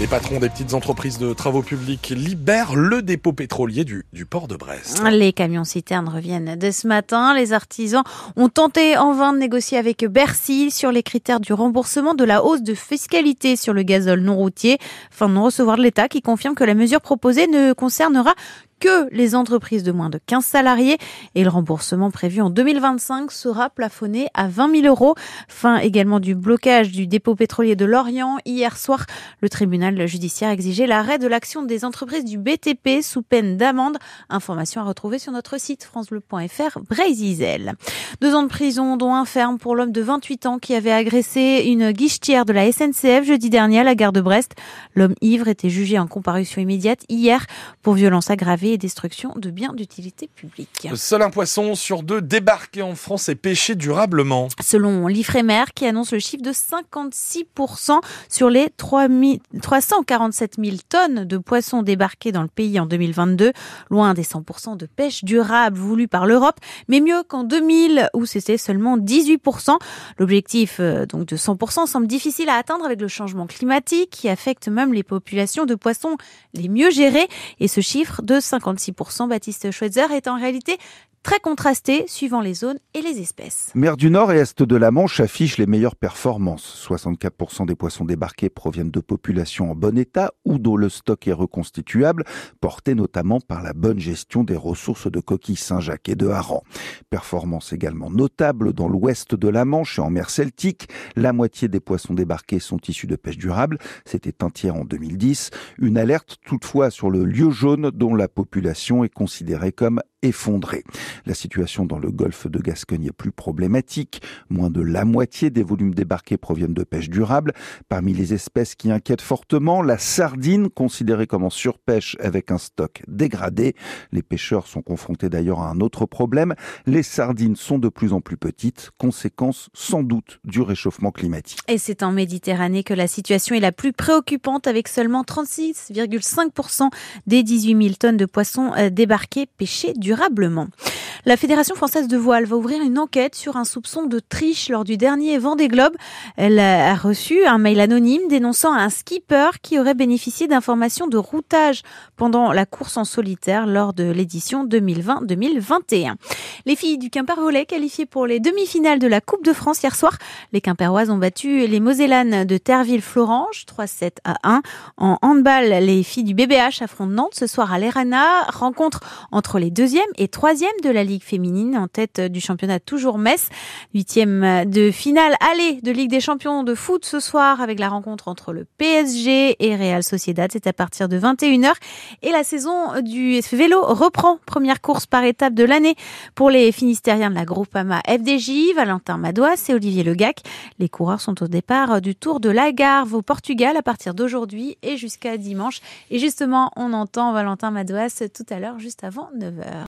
Les patrons des petites entreprises de travaux publics libèrent le dépôt pétrolier du, port de Brest. Les camions citernes reviennent dès ce matin. Les artisans ont tenté en vain de négocier avec Bercy sur les critères du remboursement de la hausse de fiscalité sur le gazole non routier, fin de non-recevoir de l'État qui confirme que la mesure proposée ne concernera que les entreprises de moins de 15 salariés et le remboursement prévu en 2025 sera plafonné à 20 000 euros. Fin également du blocage du dépôt pétrolier de Lorient. Hier soir, le tribunal judiciaire exigeait l'arrêt de l'action des entreprises du BTP sous peine d'amende. Information à retrouver sur notre site francebleu.fr. Deux ans de prison, dont un ferme pour l'homme de 28 ans qui avait agressé une guichetière de la SNCF jeudi dernier à la gare de Brest. L'homme ivre était jugé en comparution immédiate hier pour violence aggravée et destruction de biens d'utilité publique. Seul un poisson sur deux débarqué en France est pêché durablement. Selon l'Ifremer qui annonce le chiffre de 56% sur les 3 347 000 tonnes de poissons débarqués dans le pays en 2022, loin des 100% de pêche durable voulus par l'Europe, mais mieux qu'en 2000 où c'était seulement 18%. L'objectif euh, donc de 100% semble difficile à atteindre avec le changement climatique qui affecte même les populations de poissons les mieux gérées et ce chiffre de 50 56%, Baptiste Schweitzer, est en réalité très contrasté suivant les zones et les espèces. Mer du Nord et Est de la Manche affichent les meilleures performances. 64% des poissons débarqués proviennent de populations en bon état ou dont le stock est reconstituable, porté notamment par la bonne gestion des ressources de coquilles Saint-Jacques et de harengs. Performance également notable dans l'ouest de la Manche et en mer Celtique. La moitié des poissons débarqués sont issus de pêche durable. C'était un tiers en 2010. Une alerte toutefois sur le lieu jaune dont la population est considérée comme effondrée. La situation dans le golfe de Gascogne est plus problématique. Moins de la moitié des volumes débarqués proviennent de pêche durable. Parmi les espèces qui inquiètent fortement, la sardine, considérée comme en surpêche avec un stock dégradé. Les pêcheurs sont confrontés d'ailleurs à un autre problème. Les sardines sont de plus en plus petites, conséquence sans doute du réchauffement climatique. Et c'est en Méditerranée que la situation est la plus préoccupante avec seulement 36,5% des 18 000 tonnes de poissons euh, débarqués pêchés durablement. La Fédération française de voile va ouvrir une enquête sur un soupçon de triche lors du dernier Vendée Globe. Elle a reçu un mail anonyme dénonçant un skipper qui aurait bénéficié d'informations de routage pendant la course en solitaire lors de l'édition 2020-2021. Les filles du Quimper volet qualifiées pour les demi-finales de la Coupe de France hier soir. Les Quimperoises ont battu les Mosellanes de Terville-Florange 3-7 à 1. En handball, les filles du BBH affrontent Nantes ce soir à l'Erana. Rencontre entre les deuxièmes et troisièmes de la Ligue féminine en tête du championnat toujours Metz. Huitième de finale aller de Ligue des champions de foot ce soir avec la rencontre entre le PSG et Real Sociedad. C'est à partir de 21h. Et la saison du vélo reprend. Première course par étape de l'année pour les Finistériens de la Groupama FDJ, Valentin Madouas et Olivier Legac. Les coureurs sont au départ du Tour de l'Agarve au Portugal à partir d'aujourd'hui et jusqu'à dimanche. Et justement, on entend Valentin Madouas tout à l'heure, juste avant 9h.